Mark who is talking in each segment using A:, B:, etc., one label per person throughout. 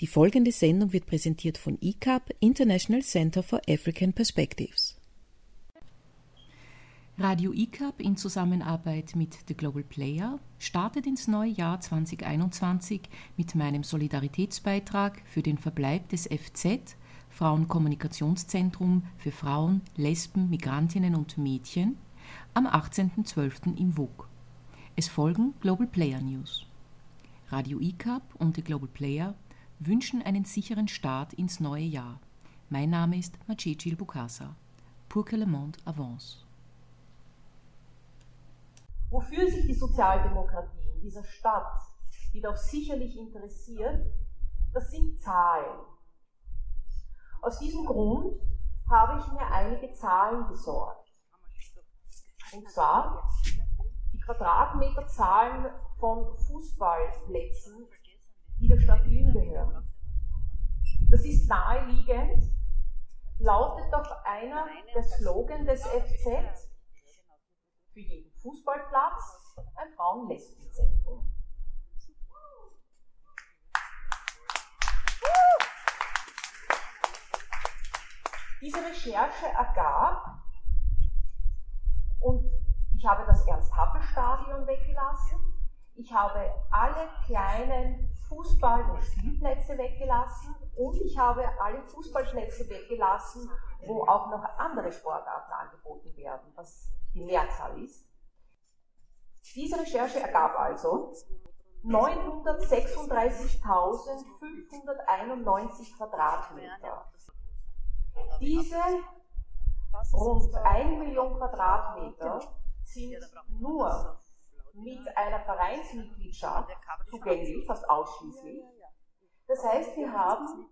A: Die folgende Sendung wird präsentiert von ICAP, International Center for African Perspectives. Radio ICAP in Zusammenarbeit mit The Global Player startet ins neue Jahr 2021 mit meinem Solidaritätsbeitrag für den Verbleib des FZ, Frauenkommunikationszentrum für Frauen, Lesben, Migrantinnen und Mädchen, am 18.12. im WUK. Es folgen Global Player News. Radio ICAP und The Global Player wünschen einen sicheren Start ins neue Jahr. Mein Name ist Macecil Bukasa. Pour que le monde avance.
B: Wofür sich die Sozialdemokratie in dieser Stadt, die doch sicherlich interessiert, das sind Zahlen. Aus diesem Grund habe ich mir einige Zahlen besorgt. Und zwar die Quadratmeterzahlen von Fußballplätzen die der Stadt Wien gehören. Das ist naheliegend, lautet doch einer der Slogan des FZ, für jeden Fußballplatz ein Frauen-Lesben-Zentrum. Diese Recherche ergab, und ich habe das Ernst-Happel-Stadion weggelassen, ich habe alle kleinen Fußball- und Spielplätze weggelassen und ich habe alle Fußballplätze weggelassen, wo auch noch andere Sportarten angeboten werden, was die Mehrzahl ist. Diese Recherche ergab also 936.591 Quadratmeter. Diese rund 1 Million Quadratmeter sind nur mit einer Vereinsmitgliedschaft zugänglich, fast ausschließlich. Das heißt, wir haben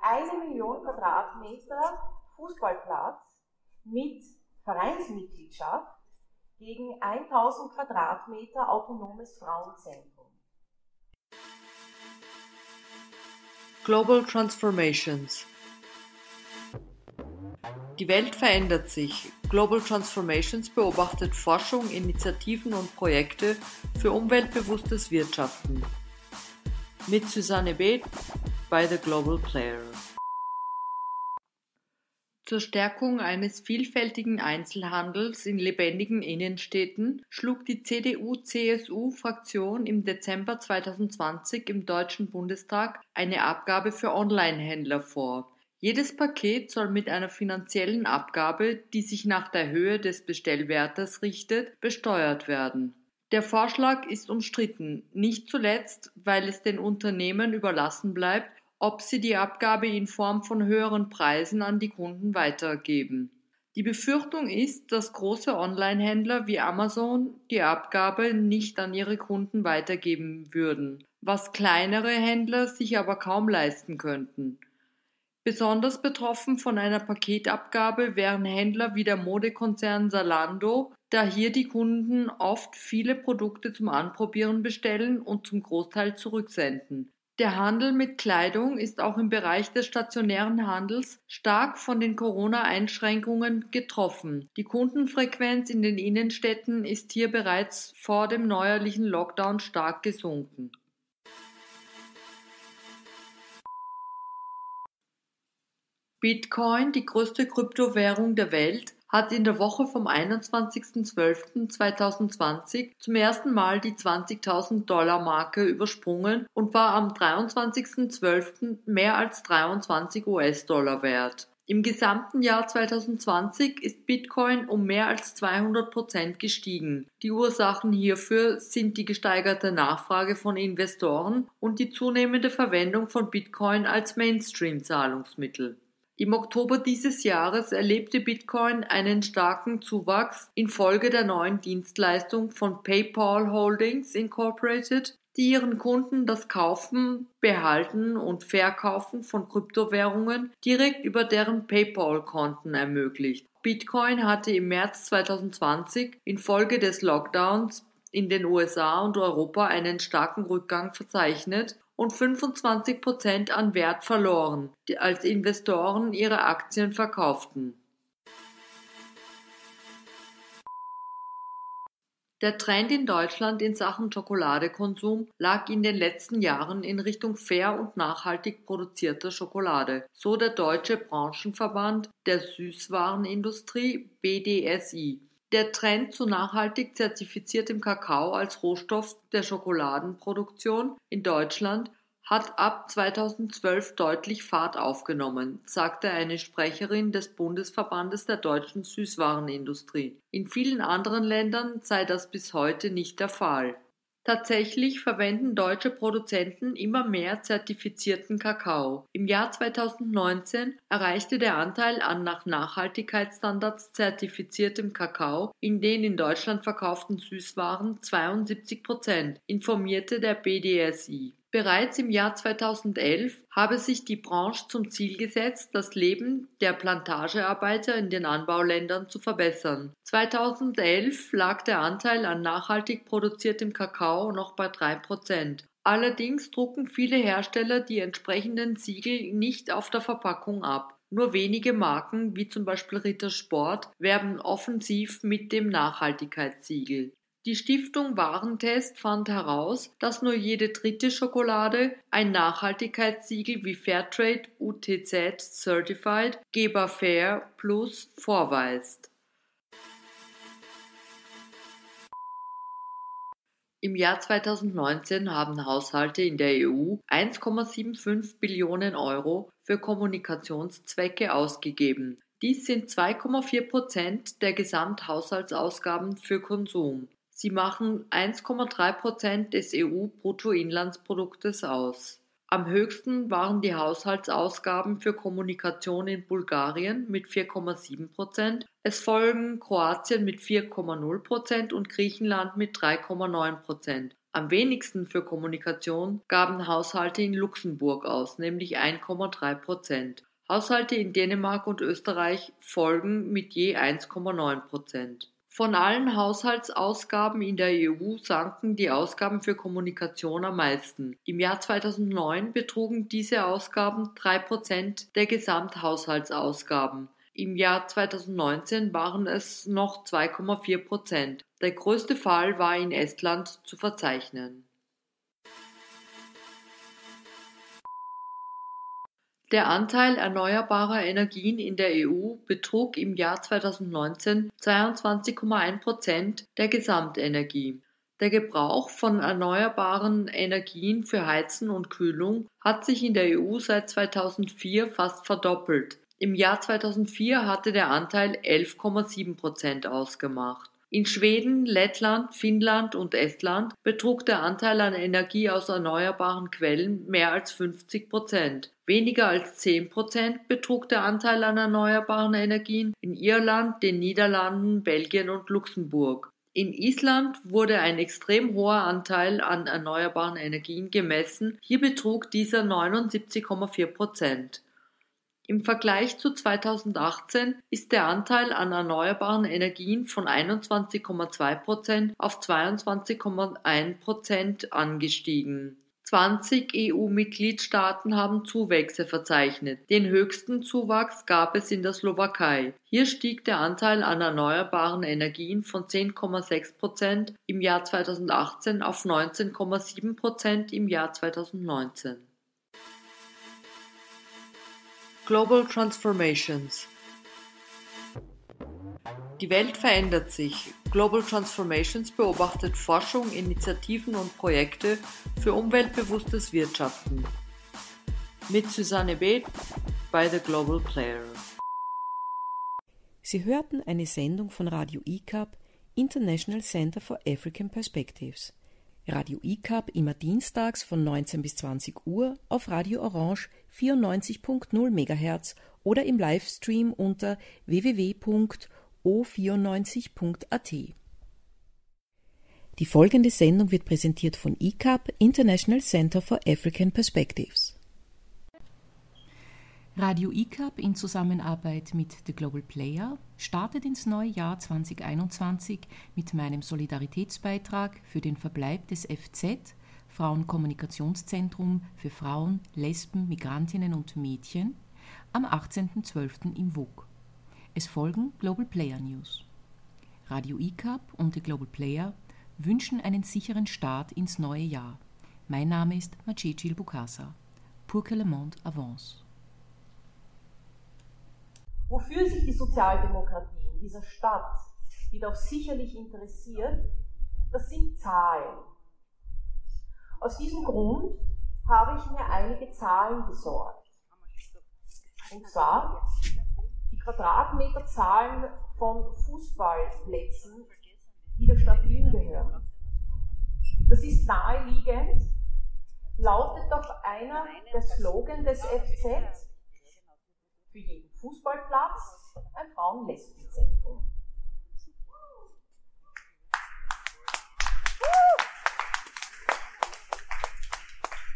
B: eine Million Quadratmeter Fußballplatz mit Vereinsmitgliedschaft gegen 1000 Quadratmeter autonomes Frauenzentrum.
C: Global Transformations die Welt verändert sich. Global Transformations beobachtet Forschung, Initiativen und Projekte für umweltbewusstes Wirtschaften. Mit Susanne Beth bei The Global Player. Zur Stärkung eines vielfältigen Einzelhandels in lebendigen Innenstädten schlug die CDU-CSU-Fraktion im Dezember 2020 im Deutschen Bundestag eine Abgabe für Onlinehändler vor. Jedes Paket soll mit einer finanziellen Abgabe, die sich nach der Höhe des Bestellwertes richtet, besteuert werden. Der Vorschlag ist umstritten, nicht zuletzt, weil es den Unternehmen überlassen bleibt, ob sie die Abgabe in Form von höheren Preisen an die Kunden weitergeben. Die Befürchtung ist, dass große Online-Händler wie Amazon die Abgabe nicht an ihre Kunden weitergeben würden, was kleinere Händler sich aber kaum leisten könnten. Besonders betroffen von einer Paketabgabe wären Händler wie der Modekonzern Zalando, da hier die Kunden oft viele Produkte zum Anprobieren bestellen und zum Großteil zurücksenden. Der Handel mit Kleidung ist auch im Bereich des stationären Handels stark von den Corona-Einschränkungen getroffen. Die Kundenfrequenz in den Innenstädten ist hier bereits vor dem neuerlichen Lockdown stark gesunken. Bitcoin, die größte Kryptowährung der Welt, hat in der Woche vom 21.12.2020 zum ersten Mal die 20.000 Dollar Marke übersprungen und war am 23.12. mehr als 23 US-Dollar wert. Im gesamten Jahr 2020 ist Bitcoin um mehr als 200 Prozent gestiegen. Die Ursachen hierfür sind die gesteigerte Nachfrage von Investoren und die zunehmende Verwendung von Bitcoin als Mainstream-Zahlungsmittel. Im Oktober dieses Jahres erlebte Bitcoin einen starken Zuwachs infolge der neuen Dienstleistung von PayPal Holdings Incorporated, die ihren Kunden das Kaufen, Behalten und Verkaufen von Kryptowährungen direkt über deren PayPal-Konten ermöglicht. Bitcoin hatte im März 2020 infolge des Lockdowns in den USA und Europa einen starken Rückgang verzeichnet und 25 Prozent an Wert verloren, als Investoren ihre Aktien verkauften. Der Trend in Deutschland in Sachen Schokoladekonsum lag in den letzten Jahren in Richtung fair und nachhaltig produzierter Schokolade, so der Deutsche Branchenverband der Süßwarenindustrie BDSI. Der Trend zu nachhaltig zertifiziertem Kakao als Rohstoff der Schokoladenproduktion in Deutschland hat ab 2012 deutlich Fahrt aufgenommen, sagte eine Sprecherin des Bundesverbandes der deutschen Süßwarenindustrie. In vielen anderen Ländern sei das bis heute nicht der Fall. Tatsächlich verwenden deutsche Produzenten immer mehr zertifizierten Kakao. Im Jahr 2019 erreichte der Anteil an nach Nachhaltigkeitsstandards zertifiziertem Kakao in den in Deutschland verkauften Süßwaren 72 Prozent, informierte der BDSI. Bereits im Jahr 2011 habe sich die Branche zum Ziel gesetzt, das Leben der Plantagearbeiter in den Anbauländern zu verbessern. 2011 lag der Anteil an nachhaltig produziertem Kakao noch bei drei Prozent. Allerdings drucken viele Hersteller die entsprechenden Siegel nicht auf der Verpackung ab. Nur wenige Marken, wie zum Beispiel Ritter Sport, werben offensiv mit dem Nachhaltigkeitssiegel. Die Stiftung Warentest fand heraus, dass nur jede dritte Schokolade ein Nachhaltigkeitssiegel wie Fairtrade UTZ Certified Geber Fair Plus vorweist. Im Jahr 2019 haben Haushalte in der EU 1,75 Billionen Euro für Kommunikationszwecke ausgegeben. Dies sind 2,4 Prozent der Gesamthaushaltsausgaben für Konsum. Sie machen 1,3 Prozent des EU-Bruttoinlandsproduktes aus. Am höchsten waren die Haushaltsausgaben für Kommunikation in Bulgarien mit 4,7 Prozent. Es folgen Kroatien mit 4,0 Prozent und Griechenland mit 3,9 Prozent. Am wenigsten für Kommunikation gaben Haushalte in Luxemburg aus, nämlich 1,3 Prozent. Haushalte in Dänemark und Österreich folgen mit je 1,9 Prozent. Von allen Haushaltsausgaben in der EU sanken die Ausgaben für Kommunikation am meisten. Im Jahr 2009 betrugen diese Ausgaben drei Prozent der Gesamthaushaltsausgaben. Im Jahr 2019 waren es noch 2,4 Prozent. Der größte Fall war in Estland zu verzeichnen. Der Anteil erneuerbarer Energien in der EU betrug im Jahr 2019 22,1 Prozent der Gesamtenergie. Der Gebrauch von erneuerbaren Energien für Heizen und Kühlung hat sich in der EU seit 2004 fast verdoppelt. Im Jahr 2004 hatte der Anteil 11,7 Prozent ausgemacht. In Schweden, Lettland, Finnland und Estland betrug der Anteil an Energie aus erneuerbaren Quellen mehr als 50 Prozent. Weniger als 10 Prozent betrug der Anteil an erneuerbaren Energien in Irland, den Niederlanden, Belgien und Luxemburg. In Island wurde ein extrem hoher Anteil an erneuerbaren Energien gemessen. Hier betrug dieser 79,4 Prozent. Im Vergleich zu 2018 ist der Anteil an erneuerbaren Energien von 21,2 Prozent auf 22,1 Prozent angestiegen. 20 EU-Mitgliedstaaten haben Zuwächse verzeichnet. Den höchsten Zuwachs gab es in der Slowakei. Hier stieg der Anteil an erneuerbaren Energien von 10,6 Prozent im Jahr 2018 auf 19,7 Prozent im Jahr 2019. Global Transformations Die Welt verändert sich. Global Transformations beobachtet Forschung, Initiativen und Projekte für umweltbewusstes Wirtschaften. Mit Susanne Beth bei The Global Player.
A: Sie hörten eine Sendung von Radio ICAP, International Center for African Perspectives. Radio ICAP immer dienstags von 19 bis 20 Uhr auf Radio Orange 94.0 MHz oder im Livestream unter www.o94.at. Die folgende Sendung wird präsentiert von ICAP International Center for African Perspectives. Radio ICAP in Zusammenarbeit mit The Global Player startet ins neue Jahr 2021 mit meinem Solidaritätsbeitrag für den Verbleib des FZ Frauenkommunikationszentrum für Frauen, Lesben, Migrantinnen und Mädchen am 18.12. im WUK. Es folgen Global Player News. Radio ICAP und The Global Player wünschen einen sicheren Start ins neue Jahr. Mein Name ist Macecil Bukasa. Pour que le monde avance.
B: Wofür sich die Sozialdemokratie in dieser Stadt jedoch sicherlich interessiert, das sind Zahlen. Aus diesem Grund habe ich mir einige Zahlen besorgt. Und zwar die Quadratmeterzahlen von Fußballplätzen, die der Stadt Wien gehören. Das ist naheliegend, lautet doch einer der Slogan des FZ, für jeden Fußballplatz ein Frauen-Lesben-Zentrum.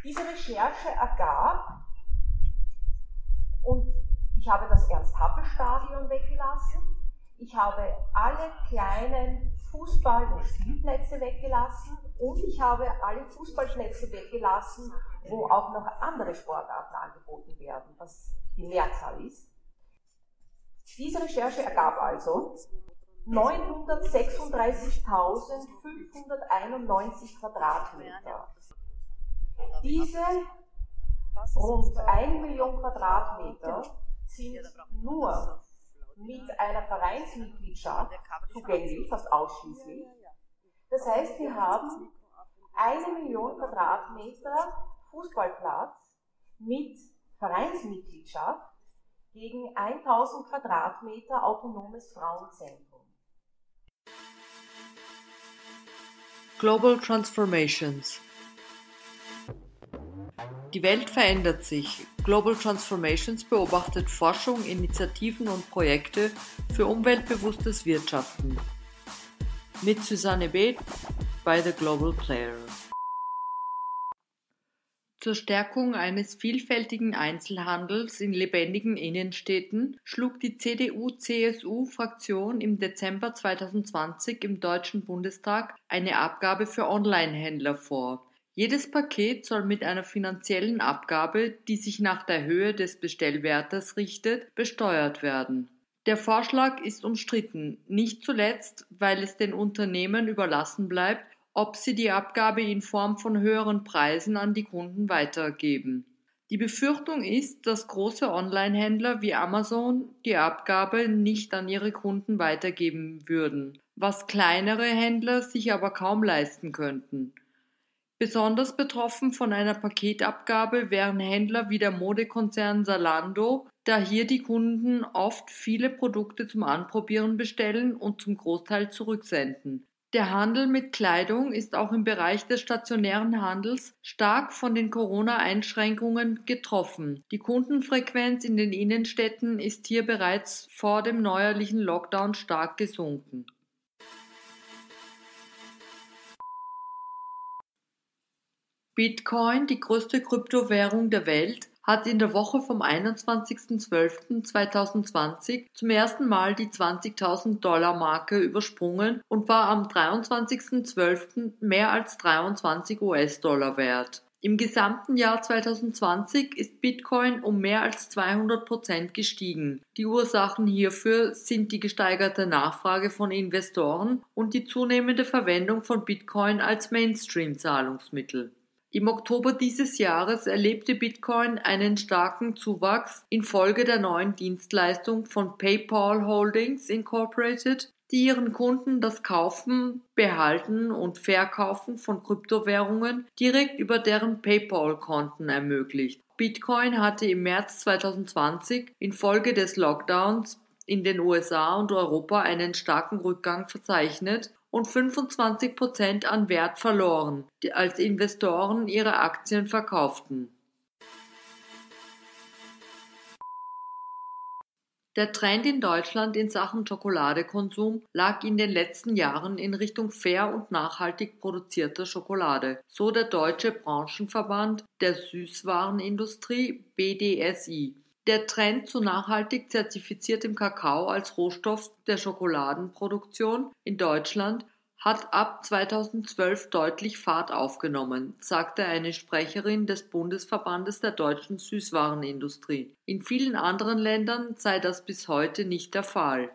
B: Diese Recherche ergab, und ich habe das Ernst-Happel-Stadion weggelassen, ich habe alle kleinen Fußball- und Spielplätze weggelassen und ich habe alle Fußballplätze weggelassen, wo auch noch andere Sportarten angeboten werden, was die Mehrzahl ist. Diese Recherche ergab also 936.591 Quadratmeter. Diese rund 1 Million Quadratmeter sind nur mit einer Vereinsmitgliedschaft zugänglich, fast ausschließlich. Das heißt, wir haben eine Million Quadratmeter Fußballplatz mit Vereinsmitgliedschaft gegen 1000 Quadratmeter autonomes Frauenzentrum.
C: Global Transformations Die Welt verändert sich. Global Transformations beobachtet Forschung, Initiativen und Projekte für umweltbewusstes Wirtschaften. Mit Susanne Beth bei The Global Player. Zur Stärkung eines vielfältigen Einzelhandels in lebendigen Innenstädten schlug die CDU-CSU-Fraktion im Dezember 2020 im Deutschen Bundestag eine Abgabe für Onlinehändler vor. Jedes Paket soll mit einer finanziellen Abgabe, die sich nach der Höhe des Bestellwertes richtet, besteuert werden. Der Vorschlag ist umstritten, nicht zuletzt, weil es den Unternehmen überlassen bleibt, ob sie die Abgabe in Form von höheren Preisen an die Kunden weitergeben. Die Befürchtung ist, dass große Online-Händler wie Amazon die Abgabe nicht an ihre Kunden weitergeben würden, was kleinere Händler sich aber kaum leisten könnten. Besonders betroffen von einer Paketabgabe wären Händler wie der Modekonzern Zalando, da hier die Kunden oft viele Produkte zum Anprobieren bestellen und zum Großteil zurücksenden. Der Handel mit Kleidung ist auch im Bereich des stationären Handels stark von den Corona-Einschränkungen getroffen. Die Kundenfrequenz in den Innenstädten ist hier bereits vor dem neuerlichen Lockdown stark gesunken. Bitcoin, die größte Kryptowährung der Welt, hat in der Woche vom 21.12.2020 zum ersten Mal die 20.000 Dollar Marke übersprungen und war am 23.12. mehr als 23 US-Dollar wert. Im gesamten Jahr 2020 ist Bitcoin um mehr als 200 Prozent gestiegen. Die Ursachen hierfür sind die gesteigerte Nachfrage von Investoren und die zunehmende Verwendung von Bitcoin als Mainstream-Zahlungsmittel. Im Oktober dieses Jahres erlebte Bitcoin einen starken Zuwachs infolge der neuen Dienstleistung von PayPal Holdings Incorporated, die ihren Kunden das Kaufen, Behalten und Verkaufen von Kryptowährungen direkt über deren PayPal-Konten ermöglicht. Bitcoin hatte im März 2020 infolge des Lockdowns in den USA und Europa einen starken Rückgang verzeichnet und 25 Prozent an Wert verloren, als Investoren ihre Aktien verkauften. Der Trend in Deutschland in Sachen Schokoladekonsum lag in den letzten Jahren in Richtung fair und nachhaltig produzierter Schokolade, so der Deutsche Branchenverband der Süßwarenindustrie BDSI. Der Trend zu nachhaltig zertifiziertem Kakao als Rohstoff der Schokoladenproduktion in Deutschland hat ab 2012 deutlich Fahrt aufgenommen, sagte eine Sprecherin des Bundesverbandes der deutschen Süßwarenindustrie. In vielen anderen Ländern sei das bis heute nicht der Fall.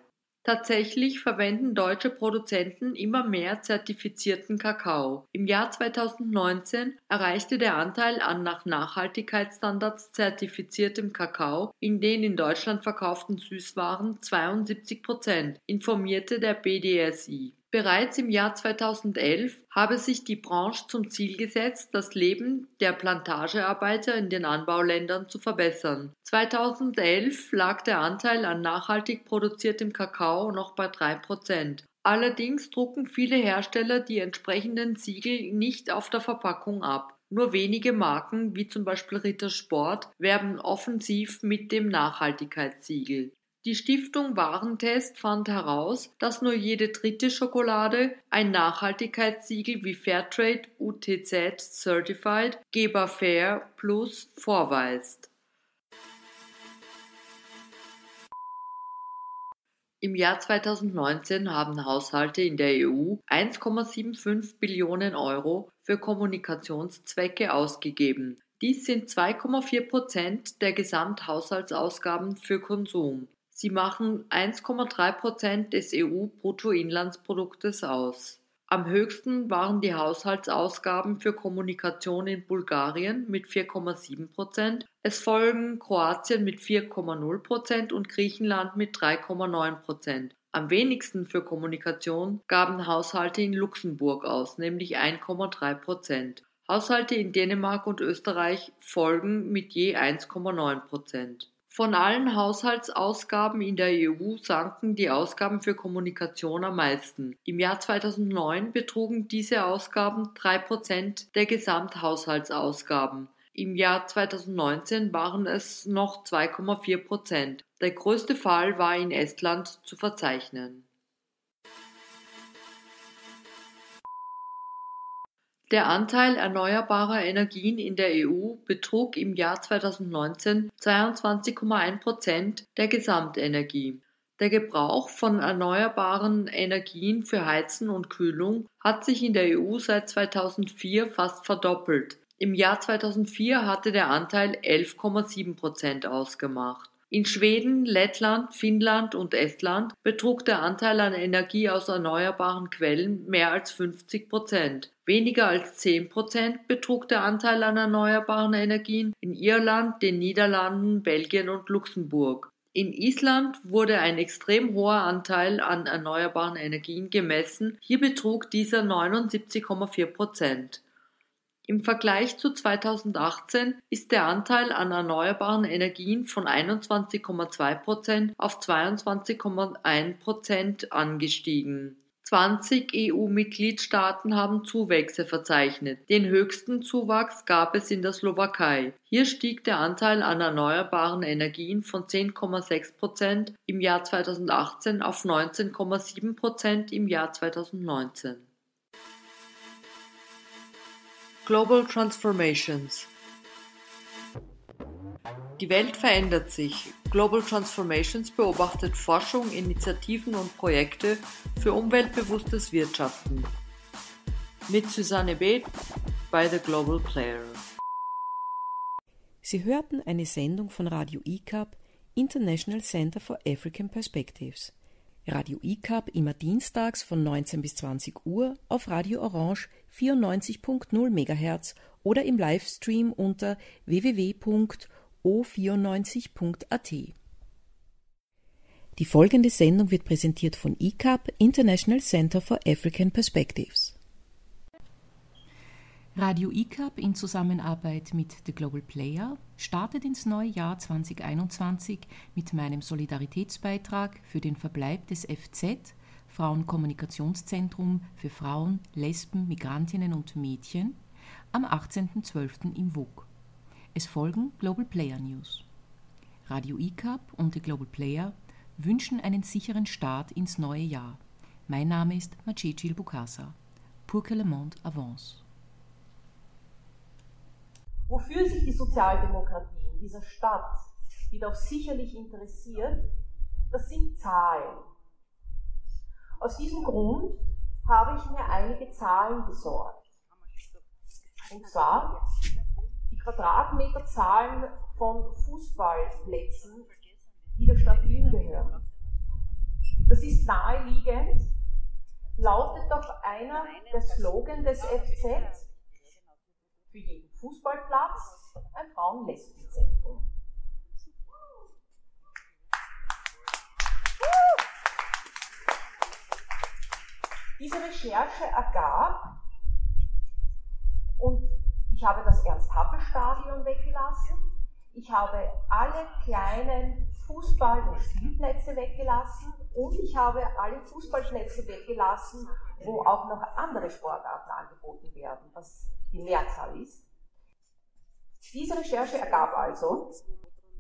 C: Tatsächlich verwenden deutsche Produzenten immer mehr zertifizierten Kakao. Im Jahr 2019 erreichte der Anteil an nach Nachhaltigkeitsstandards zertifiziertem Kakao in den in Deutschland verkauften Süßwaren 72 Prozent, informierte der BDSI. Bereits im Jahr 2011 habe sich die Branche zum Ziel gesetzt, das Leben der Plantagearbeiter in den Anbauländern zu verbessern. 2011 lag der Anteil an nachhaltig produziertem Kakao noch bei drei Prozent. Allerdings drucken viele Hersteller die entsprechenden Siegel nicht auf der Verpackung ab. Nur wenige Marken, wie zum Beispiel Ritter Sport, werben offensiv mit dem Nachhaltigkeitssiegel. Die Stiftung Warentest fand heraus, dass nur jede dritte Schokolade ein Nachhaltigkeitssiegel wie Fairtrade UTZ Certified Geber Fair Plus vorweist. Im Jahr 2019 haben Haushalte in der EU 1,75 Billionen Euro für Kommunikationszwecke ausgegeben. Dies sind 2,4 Prozent der Gesamthaushaltsausgaben für Konsum. Sie machen 1,3 Prozent des EU-Bruttoinlandsproduktes aus. Am höchsten waren die Haushaltsausgaben für Kommunikation in Bulgarien mit 4,7 Prozent. Es folgen Kroatien mit 4,0 Prozent und Griechenland mit 3,9 Prozent. Am wenigsten für Kommunikation gaben Haushalte in Luxemburg aus, nämlich 1,3 Prozent. Haushalte in Dänemark und Österreich folgen mit je 1,9 Prozent. Von allen Haushaltsausgaben in der EU sanken die Ausgaben für Kommunikation am meisten. Im Jahr 2009 betrugen diese Ausgaben drei Prozent der Gesamthaushaltsausgaben. Im Jahr 2019 waren es noch 2,4 Prozent. Der größte Fall war in Estland zu verzeichnen. Der Anteil erneuerbarer Energien in der EU betrug im Jahr 2019 22,1 Prozent der Gesamtenergie. Der Gebrauch von erneuerbaren Energien für Heizen und Kühlung hat sich in der EU seit 2004 fast verdoppelt. Im Jahr 2004 hatte der Anteil 11,7 Prozent ausgemacht. In Schweden, Lettland, Finnland und Estland betrug der Anteil an Energie aus erneuerbaren Quellen mehr als 50 Prozent. Weniger als 10 Prozent betrug der Anteil an erneuerbaren Energien in Irland, den Niederlanden, Belgien und Luxemburg. In Island wurde ein extrem hoher Anteil an erneuerbaren Energien gemessen. Hier betrug dieser 79,4 Prozent. Im Vergleich zu 2018 ist der Anteil an erneuerbaren Energien von 21,2 Prozent auf 22,1 Prozent angestiegen. 20 EU-Mitgliedstaaten haben Zuwächse verzeichnet. Den höchsten Zuwachs gab es in der Slowakei. Hier stieg der Anteil an erneuerbaren Energien von 10,6 Prozent im Jahr 2018 auf 19,7 Prozent im Jahr 2019. Global Transformations Die Welt verändert sich. Global Transformations beobachtet Forschung, Initiativen und Projekte für umweltbewusstes Wirtschaften. Mit Susanne B. bei The Global Player.
A: Sie hörten eine Sendung von Radio ICAP, International Center for African Perspectives. Radio ICAP immer dienstags von 19 bis 20 Uhr auf Radio Orange 94.0 MHz oder im Livestream unter www.o94.at. Die folgende Sendung wird präsentiert von ICAP International Center for African Perspectives. Radio ICAP in Zusammenarbeit mit The Global Player startet ins neue Jahr 2021 mit meinem Solidaritätsbeitrag für den Verbleib des FZ Frauenkommunikationszentrum für Frauen, Lesben, Migrantinnen und Mädchen am 18.12. im WUK. Es folgen Global Player News. Radio ICAP und The Global Player wünschen einen sicheren Start ins neue Jahr. Mein Name ist Macecil Bukasa. Pour que le monde avance.
B: Wofür sich die Sozialdemokratie in dieser Stadt jedoch sicherlich interessiert, das sind Zahlen. Aus diesem Grund habe ich mir einige Zahlen besorgt. Und zwar die Quadratmeterzahlen von Fußballplätzen, die der Stadt Wien gehören. Das ist naheliegend, lautet doch einer der Slogan des FZ, für jeden Fußballplatz ein Frauen-Lesben-Zentrum. Diese Recherche ergab, und ich habe das Ernst-Happel-Stadion weggelassen, ich habe alle kleinen Fußball- und Spielplätze weggelassen und ich habe alle Fußballplätze weggelassen, wo auch noch andere Sportarten angeboten werden, was die Mehrzahl ist. Diese Recherche ergab also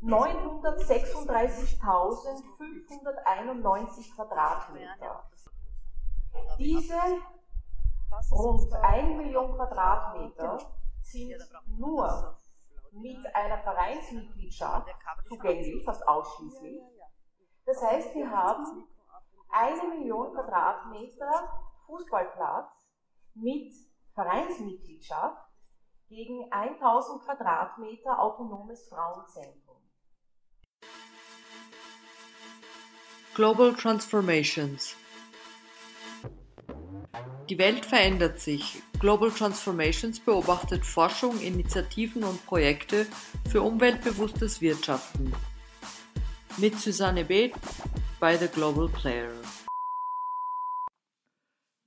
B: 936.591 Quadratmeter. Diese rund 1 Million Quadratmeter sind nur mit einer Vereinsmitgliedschaft zugänglich, fast ausschließlich. Das heißt, wir haben eine Million Quadratmeter Fußballplatz mit Vereinsmitgliedschaft gegen 1000 Quadratmeter autonomes Frauenzentrum.
C: Global Transformations die Welt verändert sich. Global Transformations beobachtet Forschung, Initiativen und Projekte für umweltbewusstes Wirtschaften. Mit Susanne B. bei The Global Player.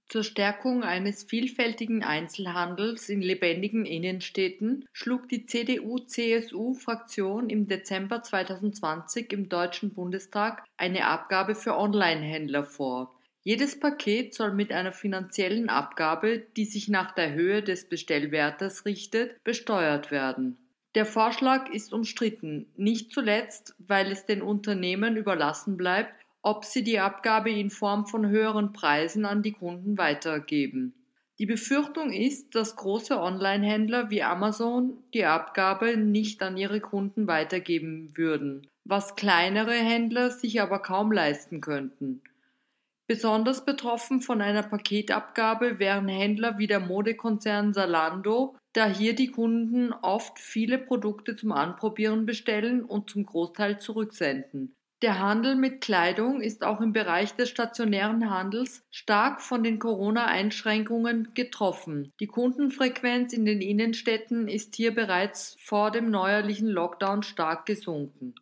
C: Zur Stärkung eines vielfältigen Einzelhandels in lebendigen Innenstädten schlug die CDU-CSU-Fraktion im Dezember 2020 im Deutschen Bundestag eine Abgabe für Onlinehändler vor. Jedes Paket soll mit einer finanziellen Abgabe, die sich nach der Höhe des Bestellwertes richtet, besteuert werden. Der Vorschlag ist umstritten, nicht zuletzt, weil es den Unternehmen überlassen bleibt, ob sie die Abgabe in Form von höheren Preisen an die Kunden weitergeben. Die Befürchtung ist, dass große Online-Händler wie Amazon die Abgabe nicht an ihre Kunden weitergeben würden, was kleinere Händler sich aber kaum leisten könnten. Besonders betroffen von einer Paketabgabe wären Händler wie der Modekonzern Zalando, da hier die Kunden oft viele Produkte zum Anprobieren bestellen und zum Großteil zurücksenden. Der Handel mit Kleidung ist auch im Bereich des stationären Handels stark von den Corona-Einschränkungen getroffen. Die Kundenfrequenz in den Innenstädten ist hier bereits vor dem neuerlichen Lockdown stark gesunken.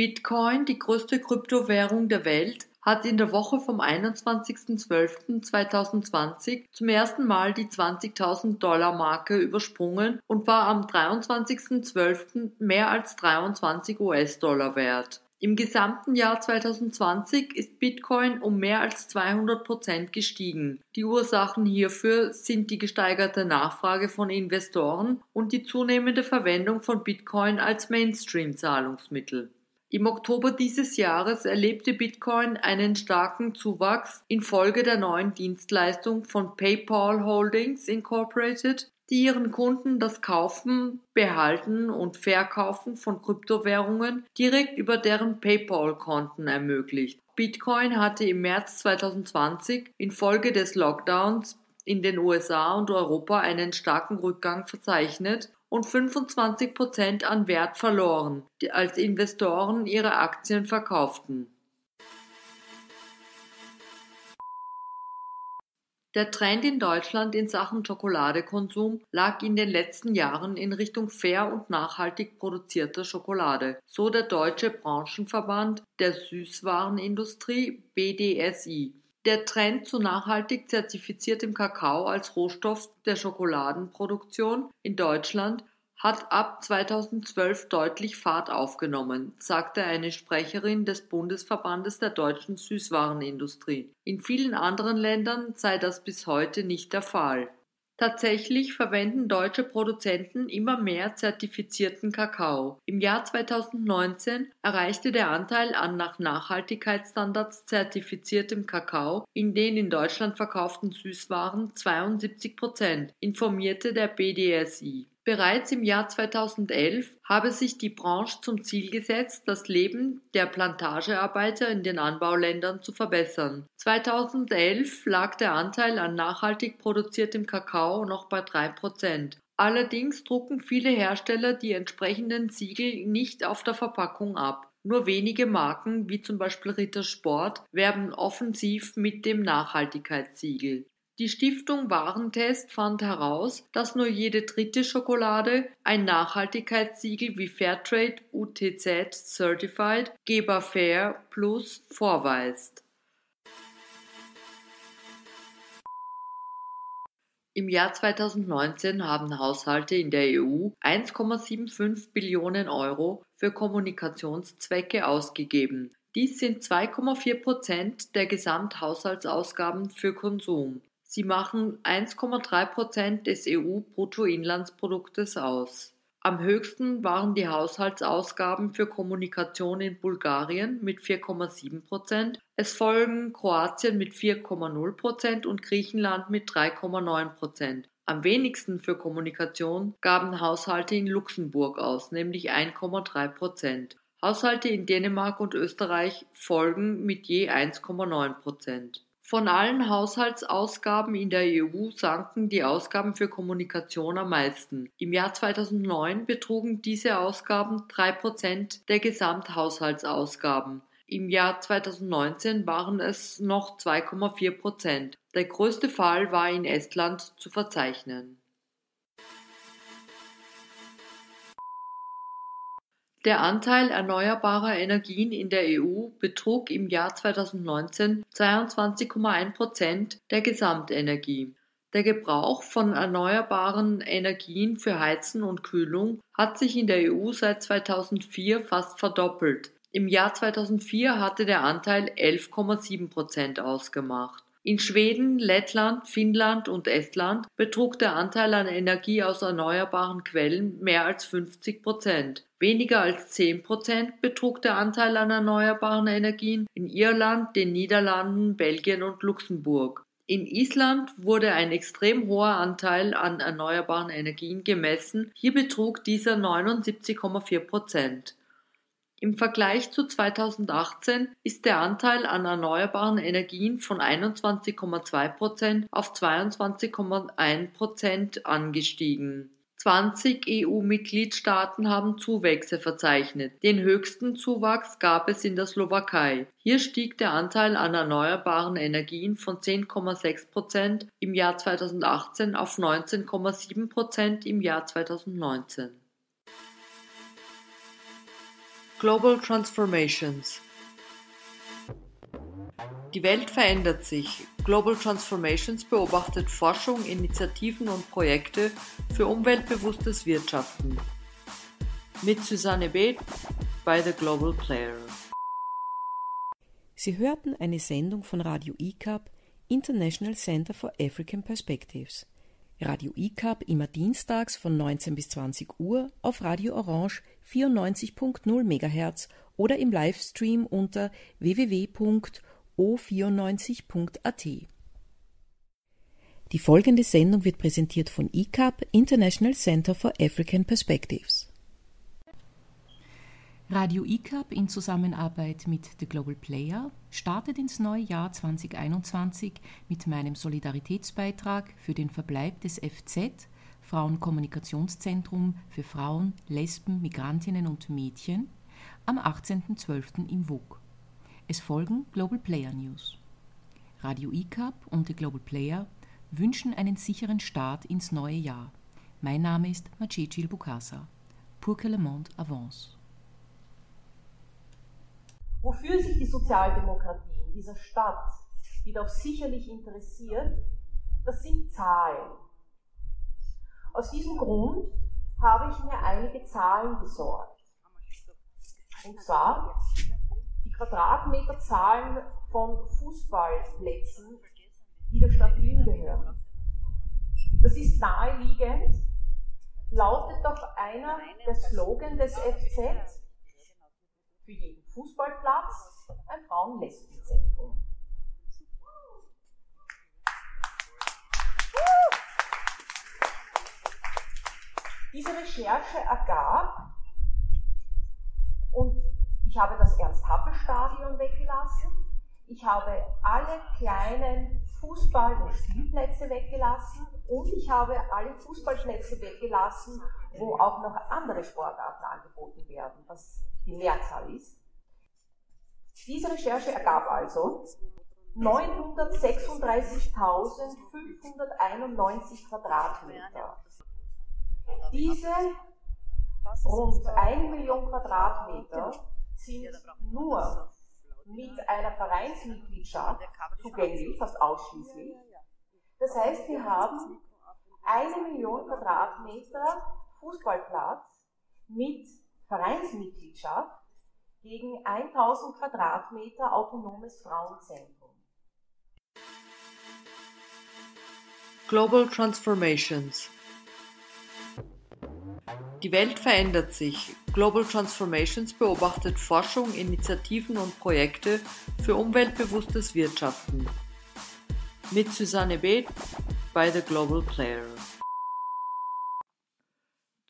C: Bitcoin, die größte Kryptowährung der Welt, hat in der Woche vom 21.12.2020 zum ersten Mal die 20.000 Dollar Marke übersprungen und war am 23.12. mehr als 23 US-Dollar wert. Im gesamten Jahr 2020 ist Bitcoin um mehr als 200 Prozent gestiegen. Die Ursachen hierfür sind die gesteigerte Nachfrage von Investoren und die zunehmende Verwendung von Bitcoin als Mainstream-Zahlungsmittel. Im Oktober dieses Jahres erlebte Bitcoin einen starken Zuwachs infolge der neuen Dienstleistung von PayPal Holdings Incorporated, die ihren Kunden das Kaufen, Behalten und Verkaufen von Kryptowährungen direkt über deren PayPal-Konten ermöglicht. Bitcoin hatte im März 2020 infolge des Lockdowns in den USA und Europa einen starken Rückgang verzeichnet und 25 Prozent an Wert verloren, als Investoren ihre Aktien verkauften. Der Trend in Deutschland in Sachen Schokoladekonsum lag in den letzten Jahren in Richtung fair und nachhaltig produzierter Schokolade, so der Deutsche Branchenverband der Süßwarenindustrie BDSI. Der Trend zu nachhaltig zertifiziertem Kakao als Rohstoff der Schokoladenproduktion in Deutschland hat ab 2012 deutlich Fahrt aufgenommen, sagte eine Sprecherin des Bundesverbandes der deutschen Süßwarenindustrie. In vielen anderen Ländern sei das bis heute nicht der Fall. Tatsächlich verwenden deutsche Produzenten immer mehr zertifizierten Kakao. Im Jahr 2019 erreichte der Anteil an nach Nachhaltigkeitsstandards zertifiziertem Kakao in den in Deutschland verkauften Süßwaren 72 Prozent, informierte der BDSI. Bereits im Jahr 2011 habe sich die Branche zum Ziel gesetzt, das Leben der Plantagearbeiter in den Anbauländern zu verbessern. 2011 lag der Anteil an nachhaltig produziertem Kakao noch bei drei Prozent. Allerdings drucken viele Hersteller die entsprechenden Siegel nicht auf der Verpackung ab. Nur wenige Marken, wie zum Beispiel Ritter Sport, werben offensiv mit dem Nachhaltigkeitssiegel. Die Stiftung Warentest fand heraus, dass nur jede dritte Schokolade ein Nachhaltigkeitssiegel wie Fairtrade UTZ Certified Geber Fair Plus vorweist. Im Jahr 2019 haben Haushalte in der EU 1,75 Billionen Euro für Kommunikationszwecke ausgegeben. Dies sind 2,4 Prozent der Gesamthaushaltsausgaben für Konsum. Sie machen 1,3 Prozent des EU-Bruttoinlandsproduktes aus. Am höchsten waren die Haushaltsausgaben für Kommunikation in Bulgarien mit 4,7 Prozent. Es folgen Kroatien mit 4,0 Prozent und Griechenland mit 3,9 Prozent. Am wenigsten für Kommunikation gaben Haushalte in Luxemburg aus, nämlich 1,3 Prozent. Haushalte in Dänemark und Österreich folgen mit je 1,9 Prozent. Von allen Haushaltsausgaben in der EU sanken die Ausgaben für Kommunikation am meisten. Im Jahr 2009 betrugen diese Ausgaben drei Prozent der Gesamthaushaltsausgaben. Im Jahr 2019 waren es noch 2,4 Prozent. Der größte Fall war in Estland zu verzeichnen. Der Anteil erneuerbarer Energien in der EU betrug im Jahr 2019 22,1 Prozent der Gesamtenergie. Der Gebrauch von erneuerbaren Energien für Heizen und Kühlung hat sich in der EU seit 2004 fast verdoppelt. Im Jahr 2004 hatte der Anteil 11,7 Prozent ausgemacht. In Schweden, Lettland, Finnland und Estland betrug der Anteil an Energie aus erneuerbaren Quellen mehr als 50 Prozent. Weniger als 10 Prozent betrug der Anteil an erneuerbaren Energien in Irland, den Niederlanden, Belgien und Luxemburg. In Island wurde ein extrem hoher Anteil an erneuerbaren Energien gemessen. Hier betrug dieser 79,4 Prozent. Im Vergleich zu 2018 ist der Anteil an erneuerbaren Energien von 21,2 Prozent auf 22,1 Prozent angestiegen. 20 EU-Mitgliedstaaten haben Zuwächse verzeichnet. Den höchsten Zuwachs gab es in der Slowakei. Hier stieg der Anteil an erneuerbaren Energien von 10,6 Prozent im Jahr 2018 auf 19,7 Prozent im Jahr 2019. Global Transformations Die Welt verändert sich. Global Transformations beobachtet Forschung, Initiativen und Projekte für umweltbewusstes Wirtschaften. Mit Susanne Beth bei The Global Player.
A: Sie hörten eine Sendung von Radio ICAP, International Center for African Perspectives. Radio ICAP immer dienstags von 19 bis 20 Uhr auf Radio Orange 94.0 MHz oder im Livestream unter www.o94.at. Die folgende Sendung wird präsentiert von ICAP International Center for African Perspectives. Radio ICAP in Zusammenarbeit mit The Global Player startet ins neue Jahr 2021 mit meinem Solidaritätsbeitrag für den Verbleib des FZ Frauenkommunikationszentrum für Frauen, Lesben, Migrantinnen und Mädchen am 18.12. im WUK. Es folgen Global Player News. Radio ICAP und The Global Player wünschen einen sicheren Start ins neue Jahr. Mein Name ist Macecil Bukasa. Pour que le monde avance.
B: Wofür sich die Sozialdemokratie in dieser Stadt jedoch sicherlich interessiert, das sind Zahlen. Aus diesem Grund habe ich mir einige Zahlen besorgt. Und zwar die Quadratmeterzahlen von Fußballplätzen, die der Stadt Wien gehören. Das ist naheliegend, lautet doch einer der Slogan des FZ, für jeden Fußballplatz ein Frauen-Lesben-Zentrum. Diese Recherche ergab, und ich habe das Ernst-Happel-Stadion weggelassen, ich habe alle kleinen Fußball- und Spielplätze weggelassen Und ich habe alle Fußballplätze weggelassen, wo auch noch andere Sportarten angeboten werden, was die Mehrzahl ist. Diese Recherche ergab also 936.591 Quadratmeter. Diese rund 1 Million Quadratmeter sind nur mit einer Vereinsmitgliedschaft zugänglich, fast ausschließlich. Das heißt, wir haben eine Million Quadratmeter Fußballplatz mit Vereinsmitgliedschaft gegen 1000 Quadratmeter autonomes Frauenzentrum.
C: Global Transformations die Welt verändert sich. Global Transformations beobachtet Forschung, Initiativen und Projekte für umweltbewusstes Wirtschaften. Mit Susanne Beth bei The Global Player.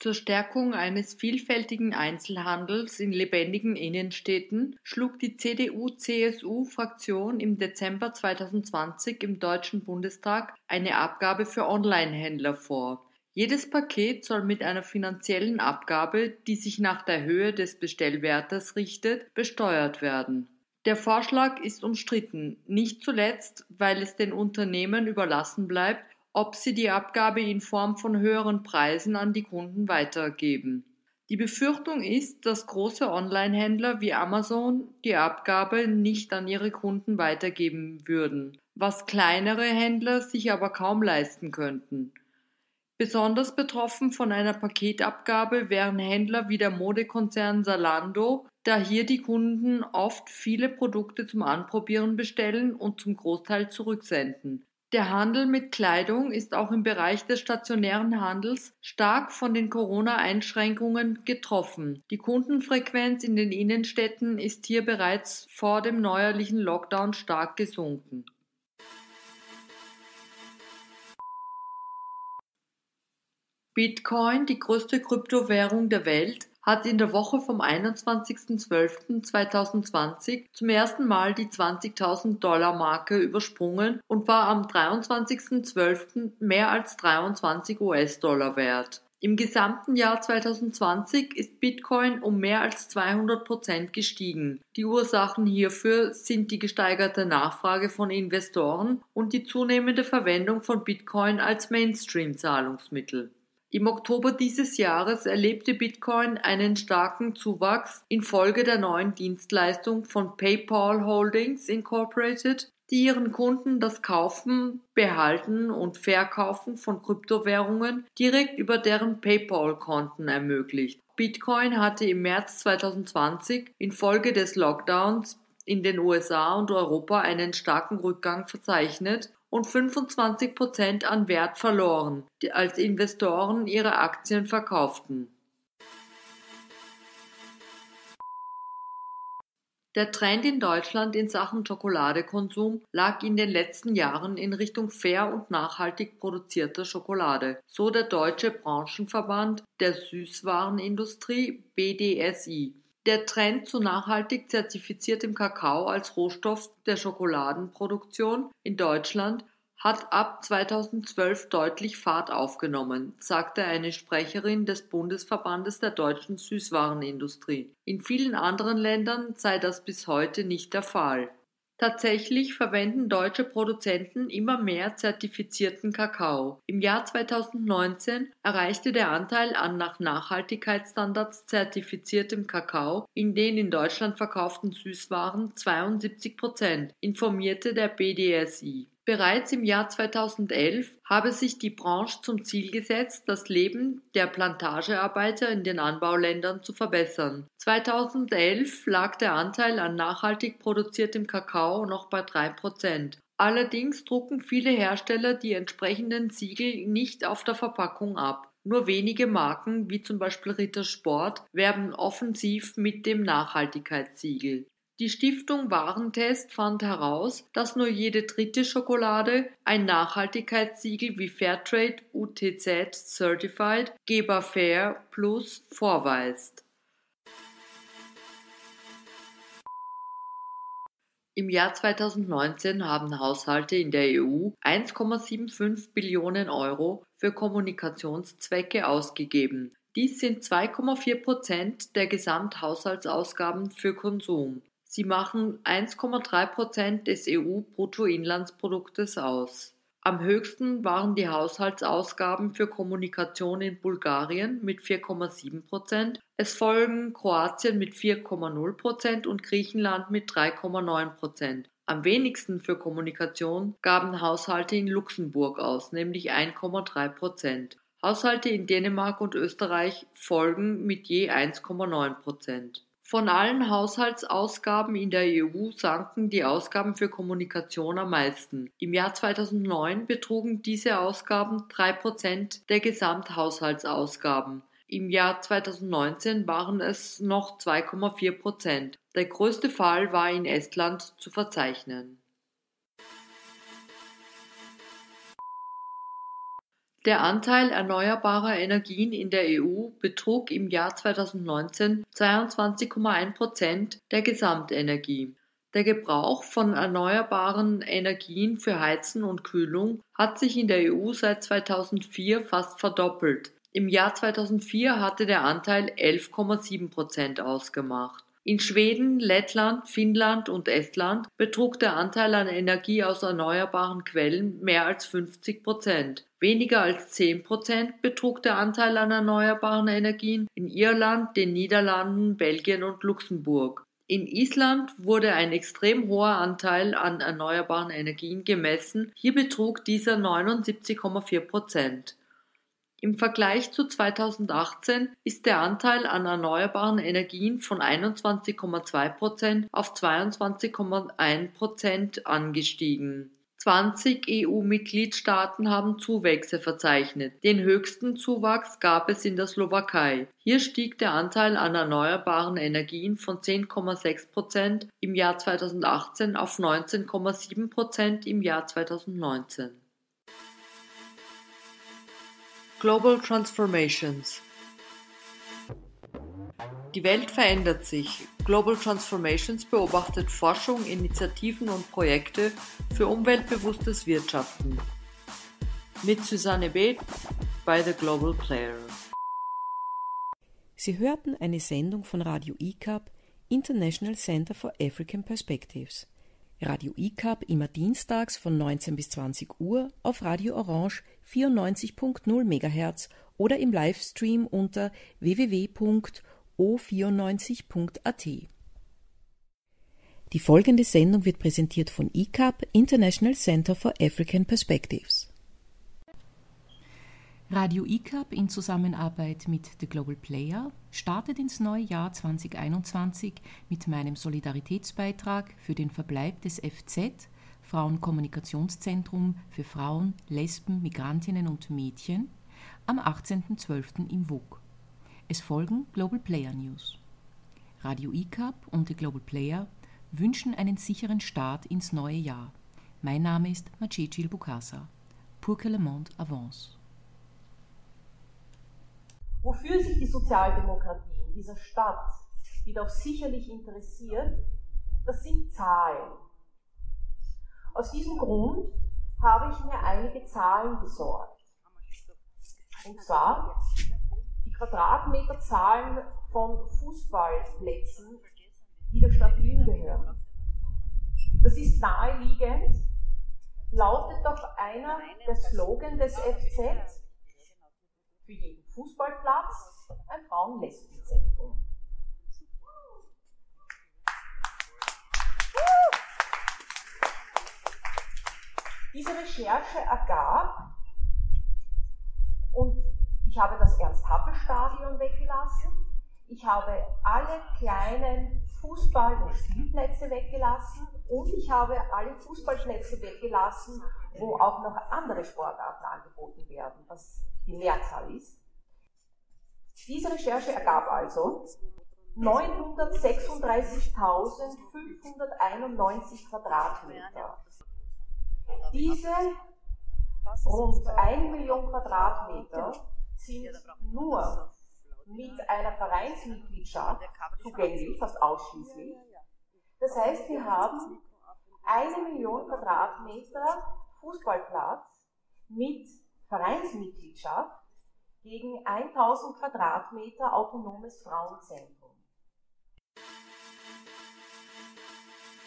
C: Zur Stärkung eines vielfältigen Einzelhandels in lebendigen Innenstädten schlug die CDU-CSU-Fraktion im Dezember 2020 im Deutschen Bundestag eine Abgabe für Onlinehändler vor. Jedes Paket soll mit einer finanziellen Abgabe, die sich nach der Höhe des Bestellwertes richtet, besteuert werden. Der Vorschlag ist umstritten, nicht zuletzt, weil es den Unternehmen überlassen bleibt, ob sie die Abgabe in Form von höheren Preisen an die Kunden weitergeben. Die Befürchtung ist, dass große Online-Händler wie Amazon die Abgabe nicht an ihre Kunden weitergeben würden, was kleinere Händler sich aber kaum leisten könnten. Besonders betroffen von einer Paketabgabe wären Händler wie der Modekonzern Zalando, da hier die Kunden oft viele Produkte zum Anprobieren bestellen und zum Großteil zurücksenden. Der Handel mit Kleidung ist auch im Bereich des stationären Handels stark von den Corona-Einschränkungen getroffen. Die Kundenfrequenz in den Innenstädten ist hier bereits vor dem neuerlichen Lockdown stark gesunken. Bitcoin, die größte Kryptowährung der Welt, hat in der Woche vom 21.12.2020 zum ersten Mal die 20.000 Dollar Marke übersprungen und war am 23.12. mehr als 23 US-Dollar wert. Im gesamten Jahr 2020 ist Bitcoin um mehr als 200 Prozent gestiegen. Die Ursachen hierfür sind die gesteigerte Nachfrage von Investoren und die zunehmende Verwendung von Bitcoin als Mainstream-Zahlungsmittel. Im Oktober dieses Jahres erlebte Bitcoin einen starken Zuwachs infolge der neuen Dienstleistung von PayPal Holdings Incorporated, die ihren Kunden das Kaufen, Behalten und Verkaufen von Kryptowährungen direkt über deren PayPal-Konten ermöglicht. Bitcoin hatte im März 2020 infolge des Lockdowns in den USA und Europa einen starken Rückgang verzeichnet und 25 Prozent an Wert verloren, als Investoren ihre Aktien verkauften. Der Trend in Deutschland in Sachen Schokoladekonsum lag in den letzten Jahren in Richtung fair und nachhaltig produzierter Schokolade, so der Deutsche Branchenverband der Süßwarenindustrie BDSI. Der Trend zu nachhaltig zertifiziertem Kakao als Rohstoff der Schokoladenproduktion in Deutschland hat ab 2012 deutlich Fahrt aufgenommen, sagte eine Sprecherin des Bundesverbandes der deutschen Süßwarenindustrie. In vielen anderen Ländern sei das bis heute nicht der Fall. Tatsächlich verwenden deutsche Produzenten immer mehr zertifizierten Kakao. Im Jahr 2019 erreichte der Anteil an nach Nachhaltigkeitsstandards zertifiziertem Kakao in den in Deutschland verkauften Süßwaren 72 Prozent, informierte der BDSI. Bereits im Jahr 2011 habe sich die Branche zum Ziel gesetzt, das Leben der Plantagearbeiter in den Anbauländern zu verbessern. 2011 lag der Anteil an nachhaltig produziertem Kakao noch bei drei Prozent. Allerdings drucken viele Hersteller die entsprechenden Siegel nicht auf der Verpackung ab. Nur wenige Marken, wie zum Beispiel Ritter Sport, werben offensiv mit dem Nachhaltigkeitssiegel. Die Stiftung Warentest fand heraus, dass nur jede dritte Schokolade ein Nachhaltigkeitssiegel wie Fairtrade UTZ Certified Geber Fair Plus vorweist. Im Jahr 2019 haben Haushalte in der EU 1,75 Billionen Euro für Kommunikationszwecke ausgegeben. Dies sind 2,4 Prozent der Gesamthaushaltsausgaben für Konsum. Sie machen 1,3 Prozent des EU-Bruttoinlandsproduktes aus. Am höchsten waren die Haushaltsausgaben für Kommunikation in Bulgarien mit 4,7 Prozent, es folgen Kroatien mit 4,0 Prozent und Griechenland mit 3,9 Prozent. Am wenigsten für Kommunikation gaben Haushalte in Luxemburg aus, nämlich 1,3 Prozent. Haushalte in Dänemark und Österreich folgen mit je 1,9 Prozent. Von allen Haushaltsausgaben in der EU sanken die Ausgaben für Kommunikation am meisten. Im Jahr 2009 betrugen diese Ausgaben 3% der Gesamthaushaltsausgaben. Im Jahr 2019 waren es noch 2,4% Der größte Fall war in Estland zu verzeichnen. Der Anteil erneuerbarer Energien in der EU betrug im Jahr 2019 22,1 Prozent der Gesamtenergie. Der Gebrauch von erneuerbaren Energien für Heizen und Kühlung hat sich in der EU seit 2004 fast verdoppelt. Im Jahr 2004 hatte der Anteil 11,7 Prozent ausgemacht. In Schweden, Lettland, Finnland und Estland betrug der Anteil an Energie aus erneuerbaren Quellen mehr als 50 Prozent. Weniger als 10 Prozent betrug der Anteil an erneuerbaren Energien in Irland, den Niederlanden, Belgien und Luxemburg. In Island wurde ein extrem hoher Anteil an erneuerbaren Energien gemessen, hier betrug dieser 79,4 Prozent. Im Vergleich zu 2018 ist der Anteil an erneuerbaren Energien von 21,2 Prozent auf 22,1 Prozent angestiegen. 20 EU-Mitgliedstaaten haben Zuwächse verzeichnet. Den höchsten Zuwachs gab es in der Slowakei. Hier stieg der Anteil an erneuerbaren Energien von 10,6 Prozent im Jahr 2018 auf 19,7 Prozent im Jahr 2019. Global Transformations Die Welt verändert sich. Global Transformations beobachtet Forschung, Initiativen und Projekte für umweltbewusstes Wirtschaften. Mit Susanne Beth bei The Global Player.
A: Sie hörten eine Sendung von Radio ICAP, International Center for African Perspectives. Radio ICAP immer dienstags von 19 bis 20 Uhr auf Radio Orange 94.0 MHz oder im Livestream unter www.o94.at. Die folgende Sendung wird präsentiert von ICAP International Center for African Perspectives. Radio ICAP in Zusammenarbeit mit The Global Player startet ins neue Jahr 2021 mit meinem Solidaritätsbeitrag für den Verbleib des FZ Frauenkommunikationszentrum für Frauen, Lesben, Migrantinnen und Mädchen am 18.12. im WUK. Es folgen Global Player News. Radio ICAP und die Global Player wünschen einen sicheren Start ins neue Jahr. Mein Name ist Macecil Bukasa. Pour que le monde avance.
B: Wofür sich die Sozialdemokratie in dieser Stadt, die doch sicherlich interessiert, das sind Zahlen. Aus diesem Grund habe ich mir einige Zahlen besorgt. Und zwar die Quadratmeterzahlen von Fußballplätzen, die der Stadt Wien gehören. Das ist naheliegend, lautet doch einer der Slogan des FZ, für jeden Fußballplatz ein Frauen-Lesben-Zentrum. Diese Recherche ergab, und ich habe das Ernst-Happel-Stadion weggelassen, ich habe alle kleinen Fußball- und Spielplätze weggelassen und ich habe alle Fußballplätze weggelassen, wo auch noch andere Sportarten angeboten werden, was die Mehrzahl ist. Diese Recherche ergab also 936.591 Quadratmeter diese rund 1 Million Quadratmeter sind nur mit einer Vereinsmitgliedschaft zugänglich, fast ausschließlich. Das heißt, wir haben eine Million Quadratmeter Fußballplatz mit Vereinsmitgliedschaft gegen 1000 Quadratmeter autonomes Frauenzentrum.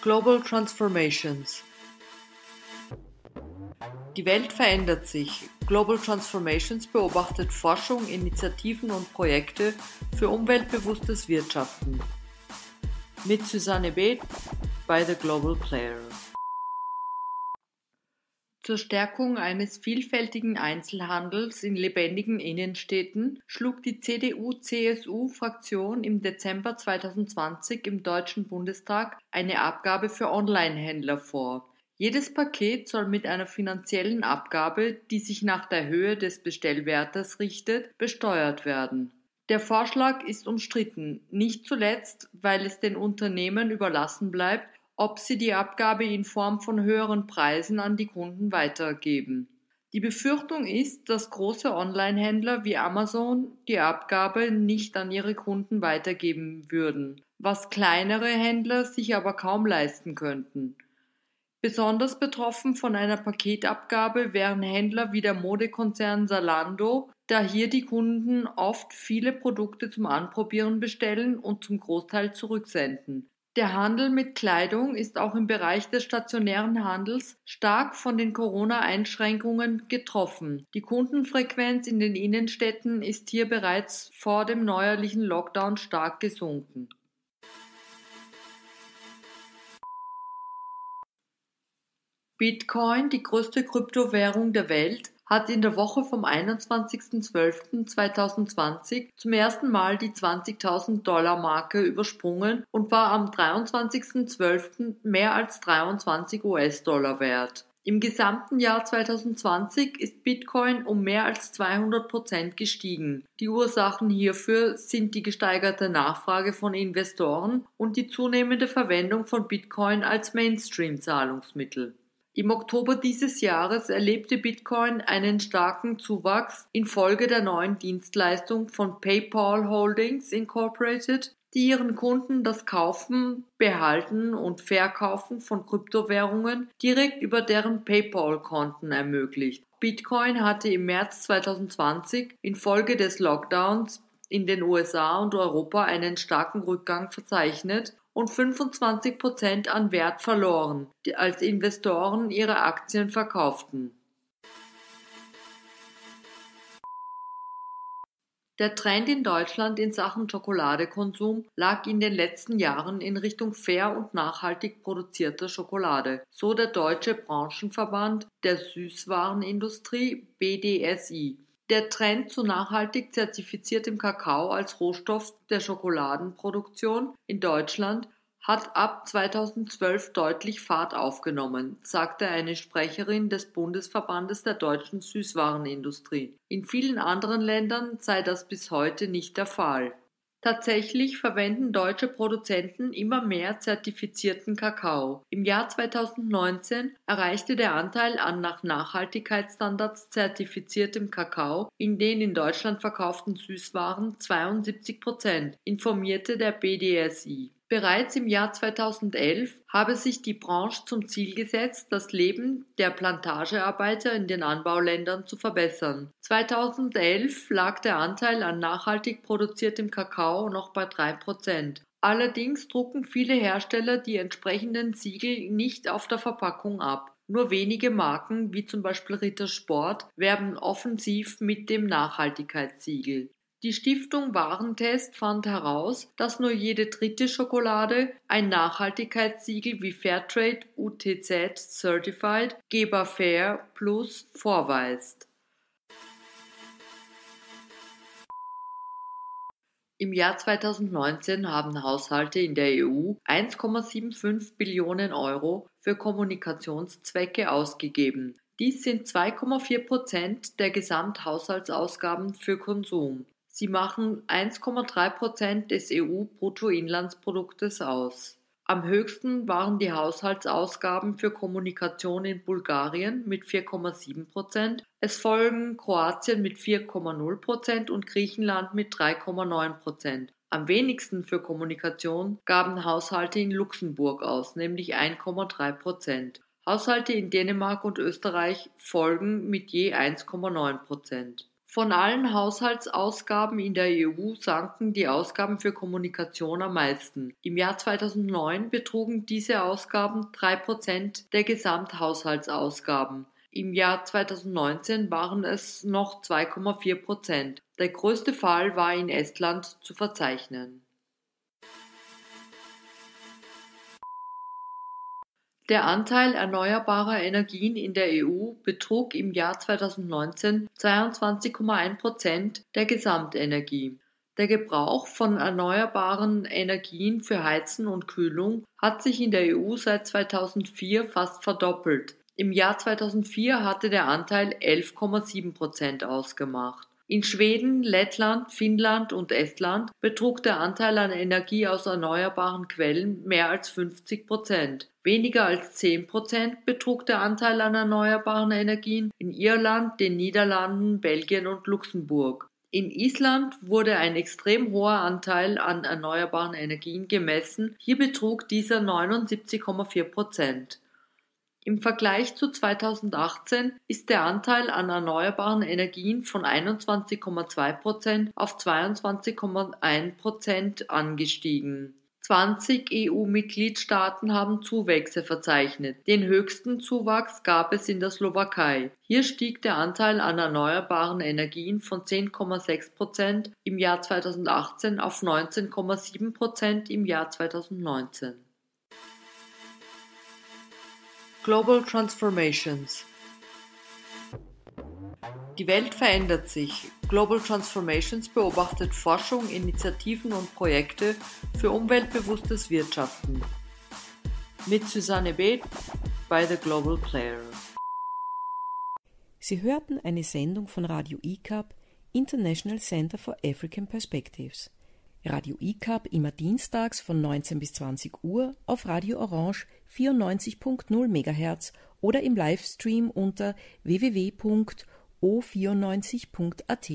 C: Global Transformations Die Welt verändert sich. Global Transformations beobachtet Forschung, Initiativen und Projekte für umweltbewusstes Wirtschaften. Mit Susanne Beth bei The Global Player. Zur Stärkung eines vielfältigen Einzelhandels in lebendigen Innenstädten schlug die CDU-CSU-Fraktion im Dezember 2020 im Deutschen Bundestag eine Abgabe für Onlinehändler vor. Jedes Paket soll mit einer finanziellen Abgabe, die sich nach der Höhe des Bestellwertes richtet, besteuert werden. Der Vorschlag ist umstritten, nicht zuletzt, weil es den Unternehmen überlassen bleibt, ob sie die Abgabe in Form von höheren Preisen an die Kunden weitergeben. Die Befürchtung ist, dass große Onlinehändler wie Amazon die Abgabe nicht an ihre Kunden weitergeben würden, was kleinere Händler sich aber kaum leisten könnten. Besonders betroffen von einer Paketabgabe wären Händler wie der Modekonzern Zalando, da hier die Kunden oft viele Produkte zum Anprobieren bestellen und zum Großteil zurücksenden. Der Handel mit Kleidung ist auch im Bereich des stationären Handels stark von den Corona-Einschränkungen getroffen. Die Kundenfrequenz in den Innenstädten ist hier bereits vor dem neuerlichen Lockdown stark gesunken. Bitcoin, die größte Kryptowährung der Welt, hat in der Woche vom 21.12.2020 zum ersten Mal die 20.000 Dollar Marke übersprungen und war am 23.12. mehr als 23 US-Dollar wert. Im gesamten Jahr 2020 ist Bitcoin um mehr als 200 Prozent gestiegen. Die Ursachen hierfür sind die gesteigerte Nachfrage von Investoren und die zunehmende Verwendung von Bitcoin als Mainstream-Zahlungsmittel. Im Oktober dieses Jahres erlebte Bitcoin einen starken Zuwachs infolge der neuen Dienstleistung von PayPal Holdings Incorporated, die ihren Kunden das Kaufen, Behalten und Verkaufen von Kryptowährungen direkt über deren PayPal-Konten ermöglicht. Bitcoin hatte im März 2020 infolge des Lockdowns in den USA und Europa einen starken Rückgang verzeichnet und 25 Prozent an Wert verloren, als Investoren ihre Aktien verkauften. Der Trend in Deutschland in Sachen Schokoladekonsum lag in den letzten Jahren in Richtung fair und nachhaltig produzierter Schokolade, so der Deutsche Branchenverband der Süßwarenindustrie BDSI. Der Trend zu nachhaltig zertifiziertem Kakao als Rohstoff der Schokoladenproduktion in Deutschland hat ab 2012 deutlich Fahrt aufgenommen, sagte eine Sprecherin des Bundesverbandes der deutschen Süßwarenindustrie. In vielen anderen Ländern sei das bis heute nicht der Fall. Tatsächlich verwenden deutsche Produzenten immer mehr zertifizierten Kakao. Im Jahr 2019 erreichte der Anteil an nach Nachhaltigkeitsstandards zertifiziertem Kakao in den in Deutschland verkauften Süßwaren 72 Prozent, informierte der BDSI. Bereits im Jahr 2011 habe sich die Branche zum Ziel gesetzt, das Leben der Plantagearbeiter in den Anbauländern zu verbessern. 2011 lag der Anteil an nachhaltig produziertem Kakao noch bei 3 Prozent. Allerdings drucken viele Hersteller die entsprechenden Siegel nicht auf der Verpackung ab. Nur wenige Marken, wie zum Beispiel Ritter Sport, werben offensiv mit dem Nachhaltigkeitssiegel. Die Stiftung Warentest fand heraus, dass nur jede dritte Schokolade ein Nachhaltigkeitssiegel wie Fairtrade UTZ Certified Geber Fair Plus vorweist. Im Jahr 2019 haben Haushalte in der EU 1,75 Billionen Euro für Kommunikationszwecke ausgegeben. Dies sind 2,4 Prozent der Gesamthaushaltsausgaben für Konsum. Sie machen 1,3 Prozent des EU-Bruttoinlandsproduktes aus. Am höchsten waren die Haushaltsausgaben für Kommunikation in Bulgarien mit 4,7 Prozent. Es folgen Kroatien mit 4,0 Prozent und Griechenland mit 3,9 Prozent. Am wenigsten für Kommunikation gaben Haushalte in Luxemburg aus, nämlich 1,3 Prozent. Haushalte in Dänemark und Österreich folgen mit je 1,9 Prozent. Von allen Haushaltsausgaben in der EU sanken die Ausgaben für Kommunikation am meisten. Im Jahr 2009 betrugen diese Ausgaben 3 Prozent der Gesamthaushaltsausgaben. Im Jahr 2019 waren es noch 2,4 Prozent. Der größte Fall war in Estland zu verzeichnen. Der Anteil erneuerbarer Energien in der EU betrug im Jahr 2019 22,1 Prozent der Gesamtenergie. Der Gebrauch von erneuerbaren Energien für Heizen und Kühlung hat sich in der EU seit 2004 fast verdoppelt. Im Jahr 2004 hatte der Anteil 11,7 Prozent ausgemacht. In Schweden, Lettland, Finnland und Estland betrug der Anteil an Energie aus erneuerbaren Quellen mehr als 50 Prozent. Weniger als 10 Prozent betrug der Anteil an erneuerbaren Energien in Irland, den Niederlanden, Belgien und Luxemburg. In Island wurde ein extrem hoher Anteil an erneuerbaren Energien gemessen, hier betrug dieser 79,4 Prozent. Im Vergleich zu 2018 ist der Anteil an erneuerbaren Energien von 21,2 Prozent auf 22,1 Prozent angestiegen. 20 EU-Mitgliedstaaten haben Zuwächse verzeichnet. Den höchsten Zuwachs gab es in der Slowakei. Hier stieg der Anteil an erneuerbaren Energien von 10,6 Prozent im Jahr 2018 auf 19,7 Prozent im Jahr 2019. Global Transformations Die Welt verändert sich. Global Transformations beobachtet Forschung, Initiativen und Projekte für umweltbewusstes Wirtschaften. Mit Susanne Beth bei The Global Player.
A: Sie hörten eine Sendung von Radio ICAP, International Center for African Perspectives. Radio ICAP immer dienstags von 19 bis 20 Uhr auf Radio Orange 94.0 MHz oder im Livestream unter www.o94.at.